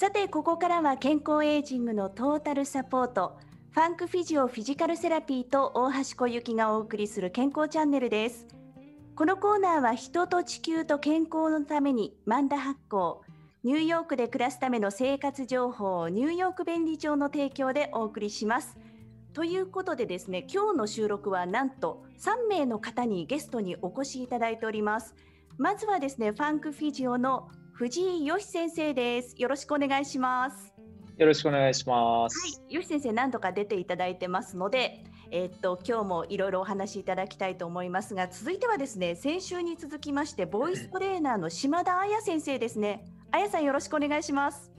さてここからは健康エイジングのトータルサポートファンクフィジオフィジカルセラピーと大橋小雪がお送りする健康チャンネルです。このコーナーは人と地球と健康のためにマンダ発行ニューヨークで暮らすための生活情報ニューヨーク便利帳の提供でお送りします。ということでですね今日の収録はなんと3名の方にゲストにお越しいただいております。まずはですねファンクフィジオの藤井よし先生です。よろしくお願いします。よろしくお願いします。はい、よし先生何度か出ていただいてますので、えー、っと今日もいろいろお話しいただきたいと思いますが、続いてはですね、先週に続きましてボイストレーナーの島田彩先生ですね。彩さんよろしくお願いします。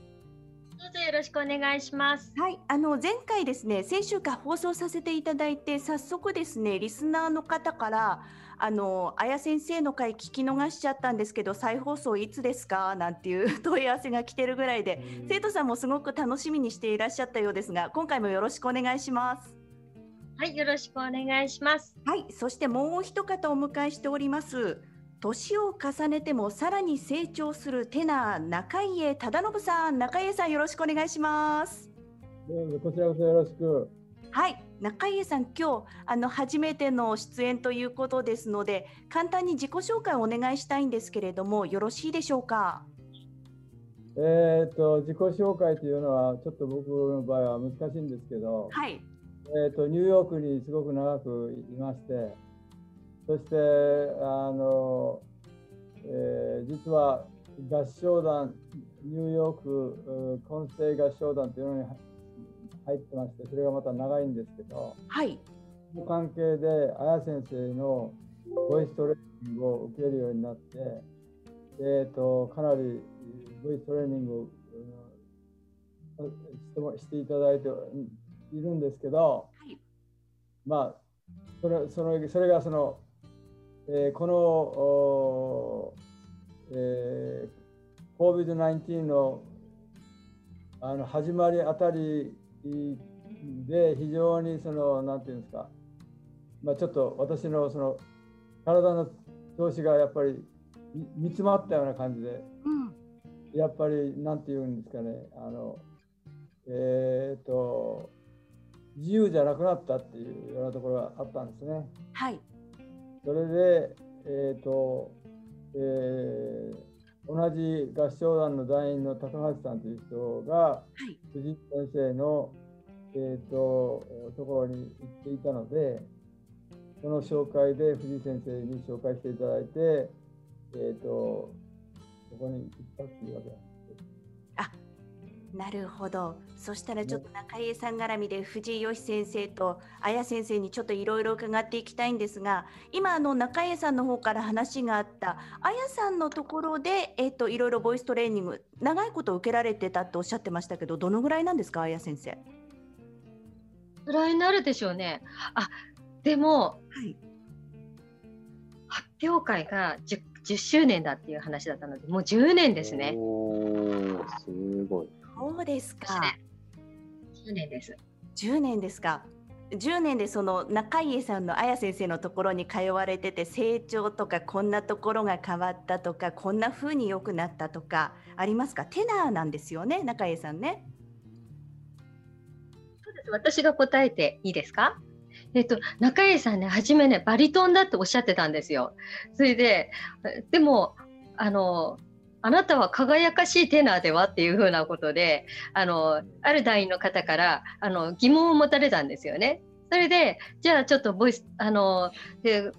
どうぞよろしくお願いします。はい、あの前回ですね、先週か放送させていただいて、早速ですね、リスナーの方から。あの綾先生の回聞き逃しちゃったんですけど再放送いつですか？なんていう問い合わせが来てるぐらいで生徒さんもすごく楽しみにしていらっしゃったようですが今回もよろしくお願いします。はいよろしくお願いします。はいそしてもう一方お迎えしております。年を重ねてもさらに成長するテナー中家忠信さん。中家さんよろしくお願いします。どうぞこちらこそよろしく。はい中家さん今日あの初めての出演ということですので簡単に自己紹介をお願いしたいんですけれどもよろしいでしょうか？えーと、自己紹介というのはちょっと僕の場合は難しいんですけど、はい、えーと、ニューヨークにすごく長くいましてそしてあの、えー、実は合唱団ニューヨーク混声合唱団というのに入ってましてそれがまた長いんですけど、はい、その関係で綾先生のボイストレーニングを受けるようになって、えーと、かなりボイストレーニングをしていただいているんですけど、はい、まあそれそのそれがその、えー、この、えー、COVID-19 のあの始まりあたりで非常にその何て言うんですか、まあ、ちょっと私のその体の調子がやっぱり煮詰まったような感じで、うん、やっぱり何て言うんですかね。あのえっ、ー、と自由じゃなくなったっていうようなところがあったんですね。はい、それで、えーとえー同じ合唱団の団員の高橋さんという人が、はい、藤井先生の、えーと、ところに行っていたのでその紹介で藤井先生に紹介していただいて、えーと、そこに行ったっていうわけなんです。なるほど。そしたらちょっと中江さん絡みで藤井義先生と綾先生にちょっといろいろ伺っていきたいんですが、今あの中江さんの方から話があった綾さんのところでえっ、といろいろボイストレーニング長いこと受けられてたとおっしゃってましたけど、どのぐらいなんですか綾先生？ぐらいになるでしょうね。あ、でも、はい、発表会が 10, 10周年だっていう話だったので、もう10年ですね。おすごい。そうですか。10年です。10年ですか。10年でその中家さんの綾先生のところに通われてて成長とかこんなところが変わったとかこんな風に良くなったとかありますか？テナーなんですよね中家さんね。そうです私が答えていいですか？えっと、中家さんね、初めね、バリトンだっておっしゃってたんですよ。それで、でも、あの、あなたは輝かしいテナーではっていうふうなことであのある団員の方からあの疑問を持たれたんですよね。それでじゃあちょっとボイスあの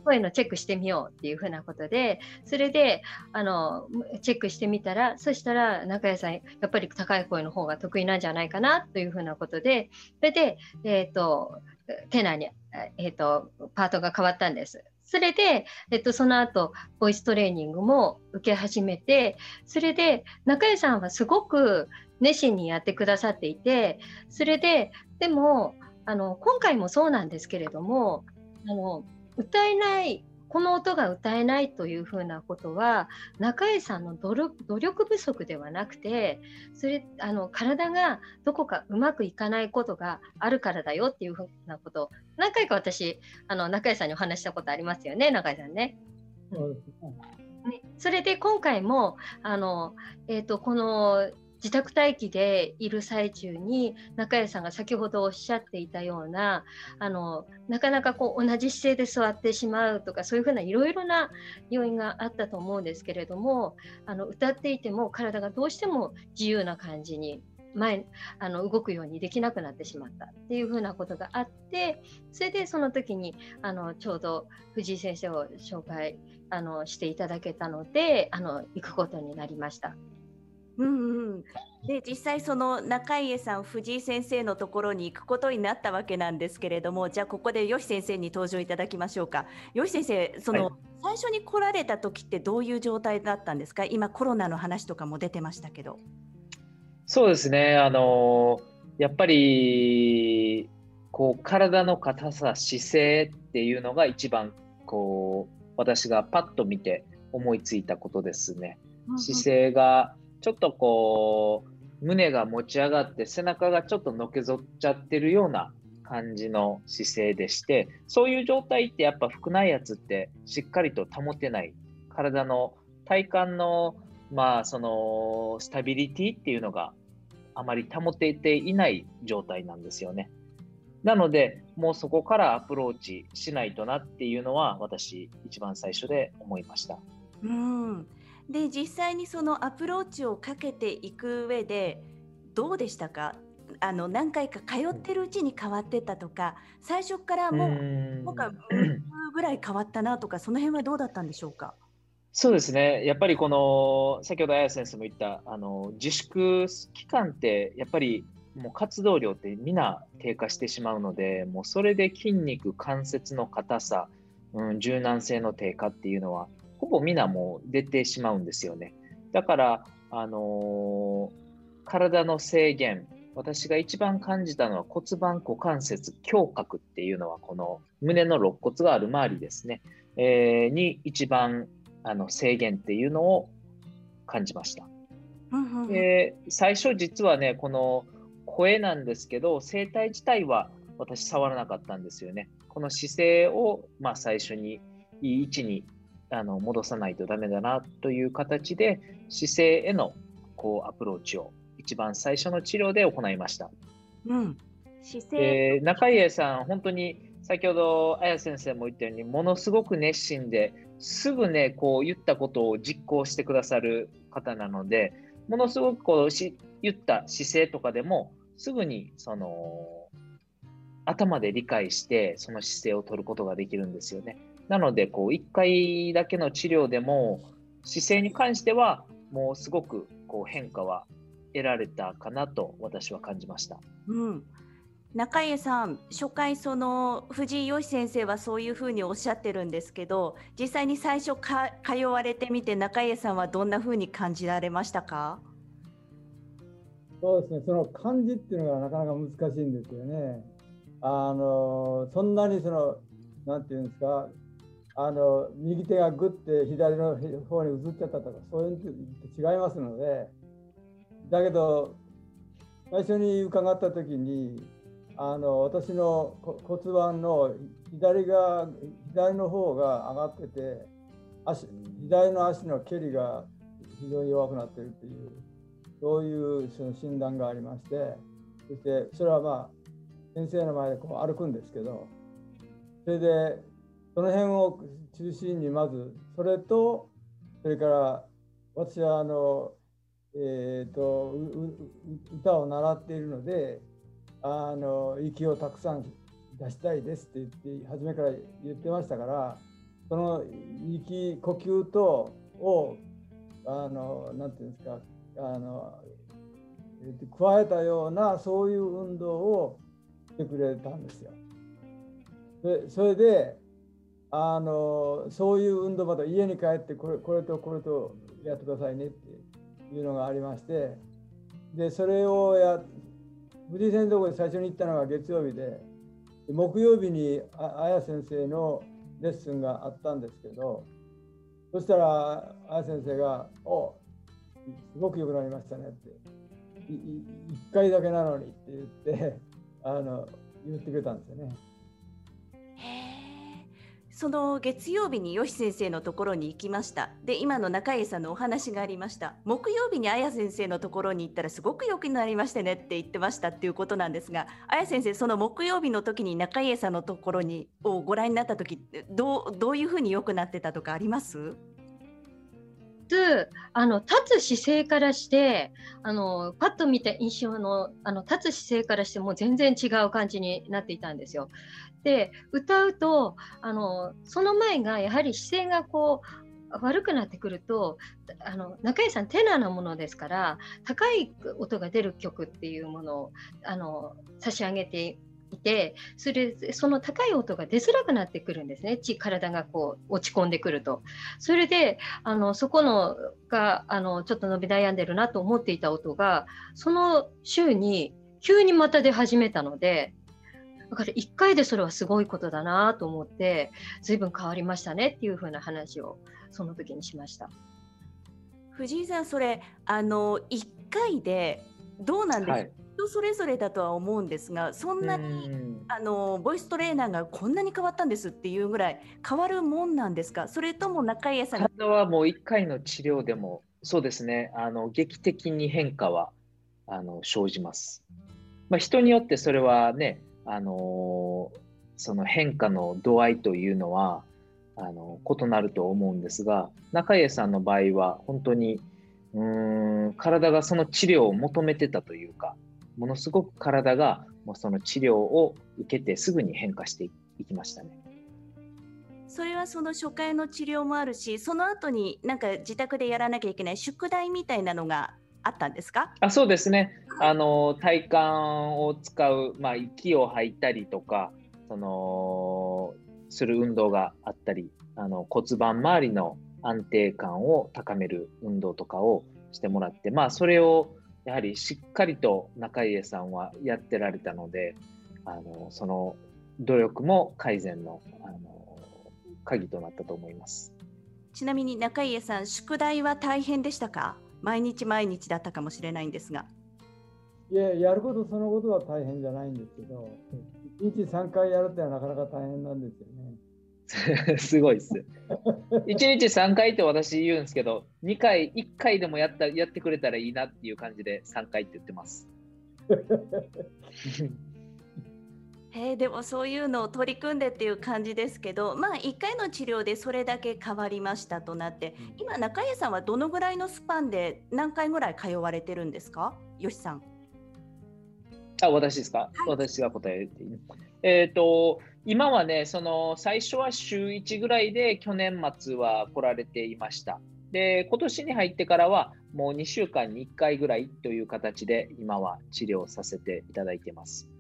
声のチェックしてみようっていうふうなことでそれであのチェックしてみたらそしたら中谷さんやっぱり高い声の方が得意なんじゃないかなというふうなことでそれで、えーと、テナーに、えーとパートが変わったんです。それで、えっと、その後ボイストレーニングも受け始めてそれで中江さんはすごく熱心にやってくださっていてそれででもあの今回もそうなんですけれどもあの歌えないこの音が歌えないというふうなことは中江さんの努力不足ではなくてそれあの体がどこかうまくいかないことがあるからだよっていうふうなことを何回か私あの中江さんにお話したことありますよね中江さんね。ねそれで今回もあの、えーと、この自宅待機でいる最中に中谷さんが先ほどおっしゃっていたようなあのなかなかこう同じ姿勢で座ってしまうとかそういうふうないろいろな要因があったと思うんですけれどもあの歌っていても体がどうしても自由な感じに前あの動くようにできなくなってしまったっていうふうなことがあってそれでその時にあのちょうど藤井先生を紹介あのしていただけたのであの行くことになりました。うんうん、で実際その中家さん藤井先生のところに行くことになったわけなんですけれどもじゃあここで吉先生に登場いただきましょうか。吉先生その、はい、最初に来られた時ってどういう状態だったんですか？今コロナの話とかも出てましたけど。そうですね。あのやっぱりこう体の硬さ姿勢っていうのが一番こう私がパッと見て思いついたことですね。姿勢がちょっとこう胸が持ち上がって背中がちょっとのけぞっちゃってるような感じの姿勢でしてそういう状態ってやっぱ腹内圧ってしっかりと保てない体の体幹のまあそのスタビリティっていうのがあまり保てていない状態なんですよね。なので、もうそこからアプローチしないとなっていうのは、私、一番最初で思いました。うんで実際にそのアプローチをかけていく上でどうでしたか？あの何回か通ってるうちに変わってたとか最初からもうなんかぐらい変わったなとかその辺はどうだったんでしょうか？そうですね、やっぱりこの先ほど綾先生も言ったあの自粛期間ってやっぱりもう活動量って皆低下してしまうので、もうそれで筋肉、関節の硬さ、うん、柔軟性の低下っていうのは、ほぼ皆もう出てしまうんですよね。だから、あのー、体の制限、私が一番感じたのは骨盤股関節胸郭っていうのは、この胸の肋骨がある周りですね、えー、に一番あの制限っていうのを感じました。で最初実はねこの声なんですけど、声帯自体は私触らなかったんですよね。この姿勢を、まあ、最初にいい位置にあの戻さないとダメだなという形で姿勢へのこうアプローチを一番最初の治療で行いました。うん、姿勢、えー、中家さん、本当に先ほど綾先生も言ったようにものすごく熱心ですぐねこう言ったことを実行してくださる方なのでものすごくこうし言った姿勢とかでもすぐにその頭で理解してその姿勢を取ることができるんですよね。なのでこう1回だけの治療でも姿勢に関してはもうすごくこう変化は得られたかなと私は感じました。うん中家さん、初回、その藤井義先生はそういうふうにおっしゃってるんですけど、実際に最初か通われてみて、中家さんはどんなふうに感じられましたか？そうですね、その漢字っていうのがなかなか難しいんですよね。あのそんなにその、なんていうんですか、あの右手がぐって左の方に移っちゃったとか、そういうのと違いますので、だけど、最初に伺った時に、あの私の骨盤の左が左の方が上がってて足左の足の蹴りが非常に弱くなってるっていうそういうその診断がありましてそしてそれはまあ先生の前でこう歩くんですけどそれでその辺を中心にまずそれとそれから私はあの、えーと、歌を習っているのであの息をたくさん出したいですって言って初めから言ってましたからその息呼吸とをあのなんていうんですかあの加えたようなそういう運動をしてくれたんですよ。でそれであのそういう運動また家に帰ってこれこれとこれとやってくださいねっていうのがありましてでそれをや藤井先生のところで最初に行ったのが月曜日で木曜日にあや先生のレッスンがあったんですけどそしたらあや先生が「おすごく良くなりましたね」って「1回だけなのに」って言ってあの言ってくれたんですよね。その月曜日に吉先生のところに行きました。で、今の中江さんのお話がありました。木曜日に綾先生のところに行ったらすごく良くなりましたねって言ってましたっていうことなんですが、綾先生、その木曜日の時に中江さんのところにをご覧になった時どうどういうふうに良くなってたとかあります？あの立つ姿勢からしてあのパッと見た印象のあの立つ姿勢からしても全然違う感じになっていたんですよ。で歌うとあのその前がやはり姿勢がこう悪くなってくるとあの中井さんテナーなものですから高い音が出る曲っていうものをあの差し上げていてそれその高い音が出づらくなってくるんですね。体がこう落ち込んでくると。それであのそこのがあのちょっと伸び悩んでるなと思っていた音がその週に急にまた出始めたのでだから1回でそれはすごいことだなと思って随分変わりましたねっていう風な話をその時にしました。藤井さんそれあの1回でどうなんですか、はい。人それぞれだとは思うんですがそんなにあのボイストレーナーがこんなに変わったんですっていうぐらい変わるもんなんですか？それとも中家さん体はもう1回の治療でもそうですね。あの劇的に変化はあの生じます、まあ、人によってそれはねあのその変化の度合いというのはあの異なると思うんですが中家さんの場合は本当にうん体がその治療を求めてたというかものすごく体がもうその治療を受けてすぐに変化していきましたね。それはその初回の治療もあるし、その後になんか自宅でやらなきゃいけない宿題みたいなのがあったんですか？あそうですね。あの体幹を使う、まあ、息を吐いたりとか、そのする運動があったり、あの骨盤周りの安定感を高める運動とかをしてもらって、まあ、それをやはりしっかりと中家さんはやってられたので、あのその努力も改善のあの鍵となったと思います。ちなみに中家さん、宿題は大変でしたか？毎日毎日だったかもしれないんですが。いや、やることそのことは大変じゃないんですけど、1日3回やるってのはなかなか大変なんですよね。すごいっす。1日3回って私言うんですけど、2回、1回でもやったやってくれたらいいなっていう感じで3回って言ってます。えー、でもそういうのを取り組んでっていう感じですけど、まあ、1回の治療でそれだけ変わりましたとなって、今、中家さんはどのぐらいのスパンで何回ぐらい通われてるんですか、よしさん。あ私ですか、はい、私が答えていい。えっ、ー、と、今はね、その最初は週1ぐらいで去年末は来られていました。で、今年に入ってからはもう2週間に1回ぐらいという形で今は治療させていただいています。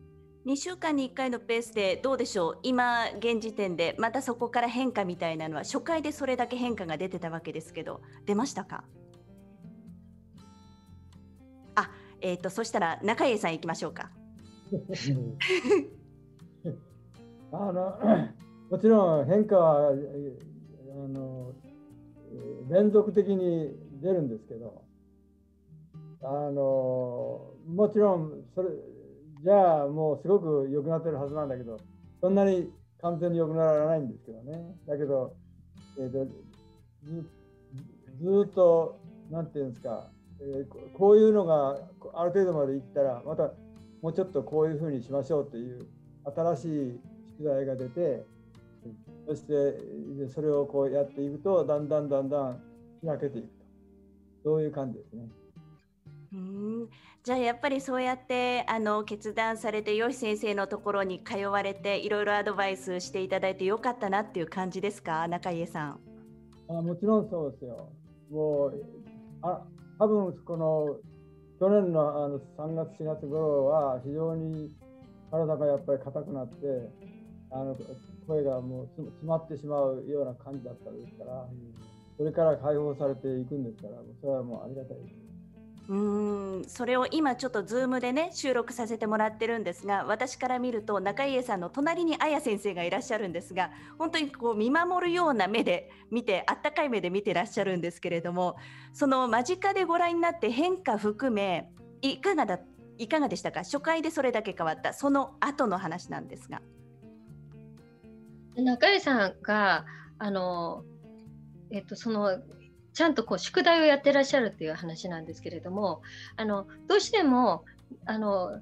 2週間に1回のペースでどうでしょう？今現時点でまたそこから変化みたいなのは初回でそれだけ変化が出てたわけですけど出ましたか？あえっ、ー、とそしたら中家さんいきましょうか。あのもちろん変化はあの連続的に出るんですけどあのもちろんそれじゃあもうすごく良くなってるはずなんだけどそんなに完全に良くならないんですけどねだけど、えーと、ずっと何て言うんですか、えー、こういうのがある程度までいったらまたもうちょっとこういうふうにしましょうっていう新しい宿題が出てそしてそれをこうやっていくとだんだんだんだん開けていくとそういう感じですね。うんじゃあやっぱりそうやってあの決断されてよし先生のところに通われていろいろアドバイスしていただいてよかったなっていう感じですか？中家さん。あもちろんそうですよ。もうあ多分この去年のあの3月4月頃は非常に体がやっぱり硬くなってあの声がもう詰まってしまうような感じだったですから、それから解放されていくんですから、それはもうありがたいです。うんそれを今ちょっとズームでね収録させてもらってるんですが私から見ると中家さんの隣に綾先生がいらっしゃるんですが本当にこう見守るような目で見てあったかい目で見てらっしゃるんですけれどもその間近でご覧になって変化含めいかがだいかがでしたか？初回でそれだけ変わったその後の話なんですが。中江さんがあの、えっと、そのちゃんとこう宿題をやってらっしゃるっていう話なんですけれどもあのどうしてもあの、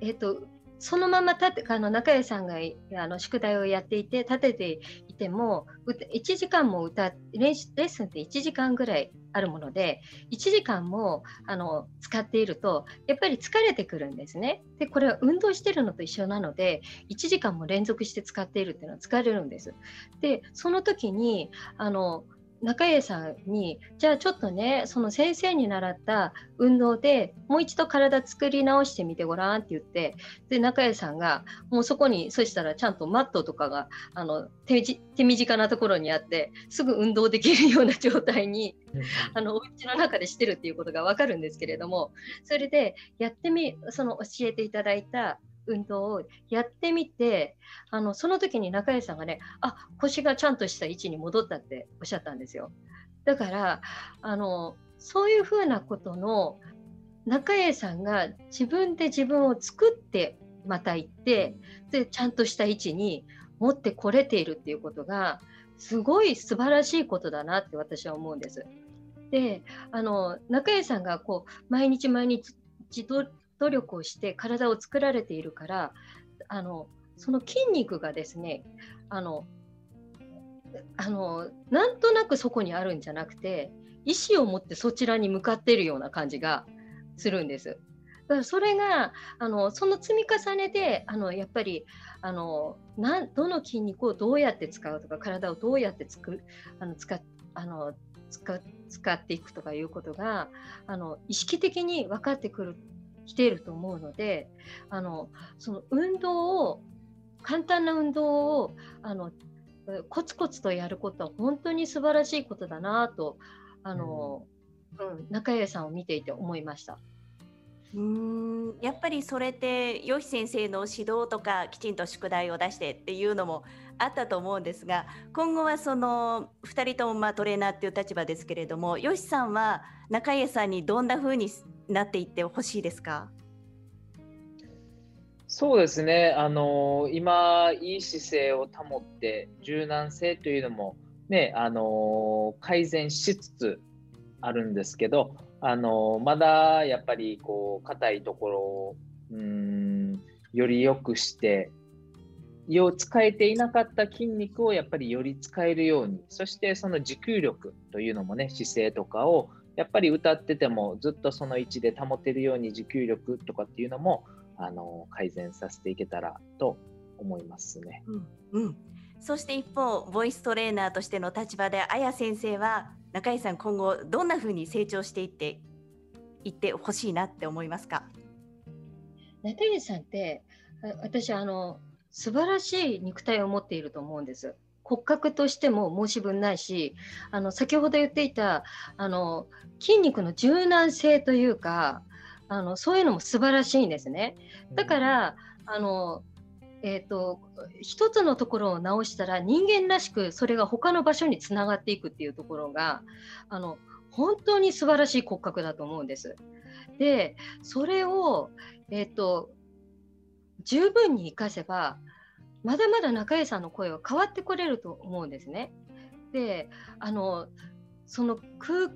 えっと、そのまま立てあの中江さんがあの宿題をやっていて立てていても1時間も歌レッスンって1時間ぐらいあるもので1時間もあの使っているとやっぱり疲れてくるんですね。でこれは運動してるのと一緒なので1時間も連続して使っているっていうのは疲れるんです。でその時にあの中家さんにじゃあちょっとねその先生に習った運動でもう一度体作り直してみてごらんって言ってで中家さんがもうそこにそしたらちゃんとマットとかがあの手手短なところにあってすぐ運動できるような状態にあのお家の中でしてるっていうことが分かるんですけれどもそれでやってみその教えていただいた運動をやってみてあのその時に中江さんがねあ腰がちゃんとした位置に戻ったっておっしゃったんですよだからあのそういうふうなことの中江さんが自分で自分を作ってまた行ってでちゃんとした位置に持ってこれているっていうことがすごい素晴らしいことだなって私は思うんです。であの中江さんがこう毎日毎日努力をして体を作られているからあのその筋肉がですねあのあのなんとなくそこにあるんじゃなくて意思を持ってそちらに向かっているような感じがするんです。だからそれがあのその積み重ねであのやっぱりあのなどの筋肉をどうやって使うとか体をどうやってつくあの使あの使っていくとかいうことがあの意識的に分かってくる来ていると思うのであのその運動を簡単な運動をあのコツコツとやることは本当に素晴らしいことだなとあの、うん、うん、中江さんを見ていて思いました。うんやっぱりそれって吉先生の指導とかきちんと宿題を出してっていうのもあったと思うんですが今後はその2人ともまあトレーナーっていう立場ですけれども吉さんは中江さんにどんなふうになっていってほしいですか？そうですね、あの今、いい姿勢を保って、柔軟性というのも、ね、あの改善しつつあるんですけど、あのまだやっぱりこう硬いところをうんより良くして、を使えていなかった筋肉をやっぱりより使えるように、そしてその持久力というのもね、姿勢とかをやっぱり歌っててもずっとその位置で保てるように持久力とかっていうのもあの改善させていけたらと思いますね。うん、うん、そして一方ボイストレーナーとしての立場であや先生は中井さん今後どんなふうに成長していっていってほしいなって思いますか？中井さんって私あの素晴らしい肉体を持っていると思うんです。骨格としても申し分ないしあの先ほど言っていたあの筋肉の柔軟性というかあのそういうのも素晴らしいんですね。だからあのえーと、一つのところを直したら人間らしくそれが他の場所につながっていくっていうところがあの本当に素晴らしい骨格だと思うんです。でそれを、えーと十分に生かせばまだまだ中江さんの声は変わってこれると思うんですね。であのその空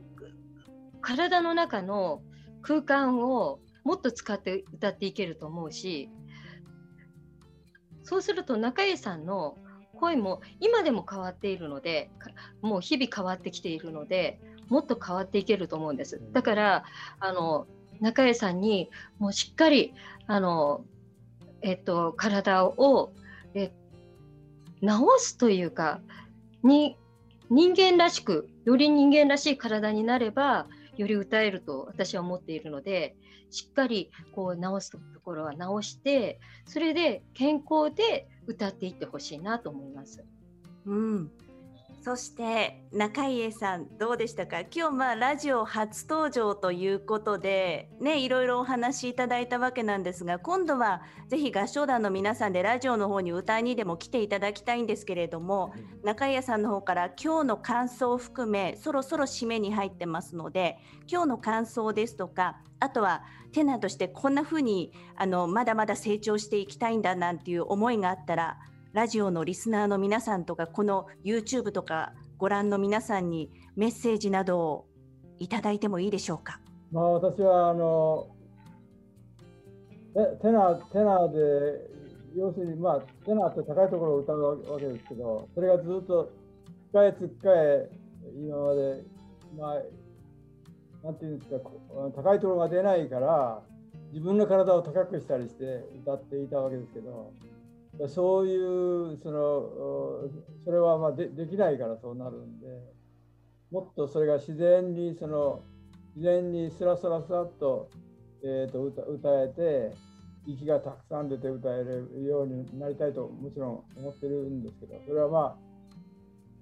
体の中の空間をもっと使って歌っていけると思うしそうすると中江さんの声も今でも変わっているのでもう日々変わってきているのでもっと変わっていけると思うんです。だからあの中江さんにもうしっかりあの、えっと、体をえ直すというかに人間らしくより人間らしい体になればより歌えると私は思っているのでしっかりこう直すところは直してそれで健康で歌っていってほしいなと思います。うんそして中家さんどうでしたか？今日まあラジオ初登場ということでねいろいろお話しいただいたわけなんですが今度はぜひ合唱団の皆さんでラジオの方に歌いにでも来ていただきたいんですけれども、中家さんの方から今日の感想を含めそろそろ締めに入ってますので今日の感想ですとかあとはテナーとしてこんな風にあのまだまだ成長していきたいんだなんていう思いがあったらラジオのリスナーの皆さんとかこの YouTube とかご覧の皆さんにメッセージなどをいただいてもいいでしょうか？まあ、私はあのテナーテナで要するに、まあ、テナって高いところを歌うわけですけどそれがずっとつかえつっかえ今まで、まあ、なんていうんですか高いところが出ないから自分の体を高くしたりして歌っていたわけですけどそういうそのそれはまあでできないからそうなるんでもっとそれが自然にその自然にスラスラスラっと,、えー、と歌歌えて息がたくさん出て歌えるようになりたいともちろん思ってるんですけどそれはまあ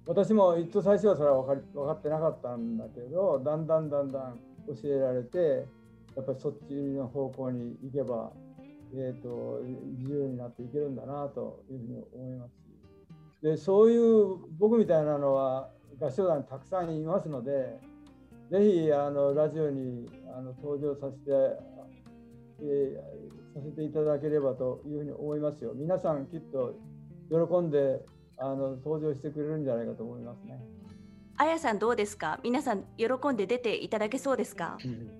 私も一と最初はそれは分かり分かってなかったんだけどだんだんだんだん教えられてやっぱりそっちの方向に行けば、えーと、自由になっていけるんだなというふうに思いますしでそういう僕みたいなのは合唱団にたくさんいますのでぜひあのラジオにあの登場させて、えー、させていただければというふうに思いますよ。皆さんきっと喜んであの登場してくれるんじゃないかと思いますね。あやさんどうですか？皆さん喜んで出ていただけそうですか、うん、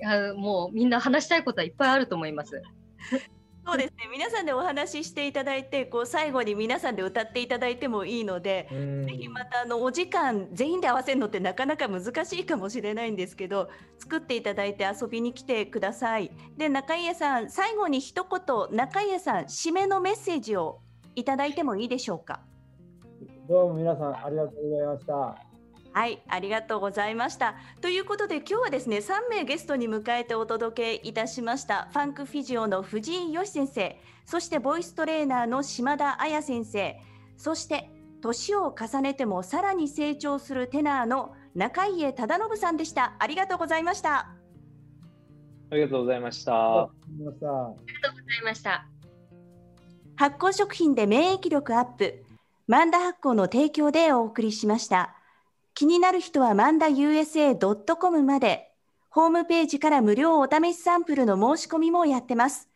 いやもうみんな話したいことはいっぱいあると思います。そうですね皆さんでお話ししていただいてこう最後に皆さんで歌っていただいてもいいのでぜひまたあのお時間全員で合わせるのってなかなか難しいかもしれないんですけど作っていただいて遊びに来てください。で中家さん最後に一言中家さん締めのメッセージをいただいてもいいでしょうか？どうも皆さんありがとうございました。はい、ありがとうございました。ということで今日はですね、3名ゲストに迎えてお届けいたしました。ファンクフィジオの藤井義先生、そしてボイストレーナーの島田彩先生、そして年を重ねてもさらに成長するテナーの中家忠信さんでした。ありがとうございました。ありがとうございました。ありがとうございました。発酵食品で免疫力アップ、マンダ発酵の提供でお送りしました。気になる人はマンダ USA.com まで、ホームページから無料お試しサンプルの申し込みもやってます。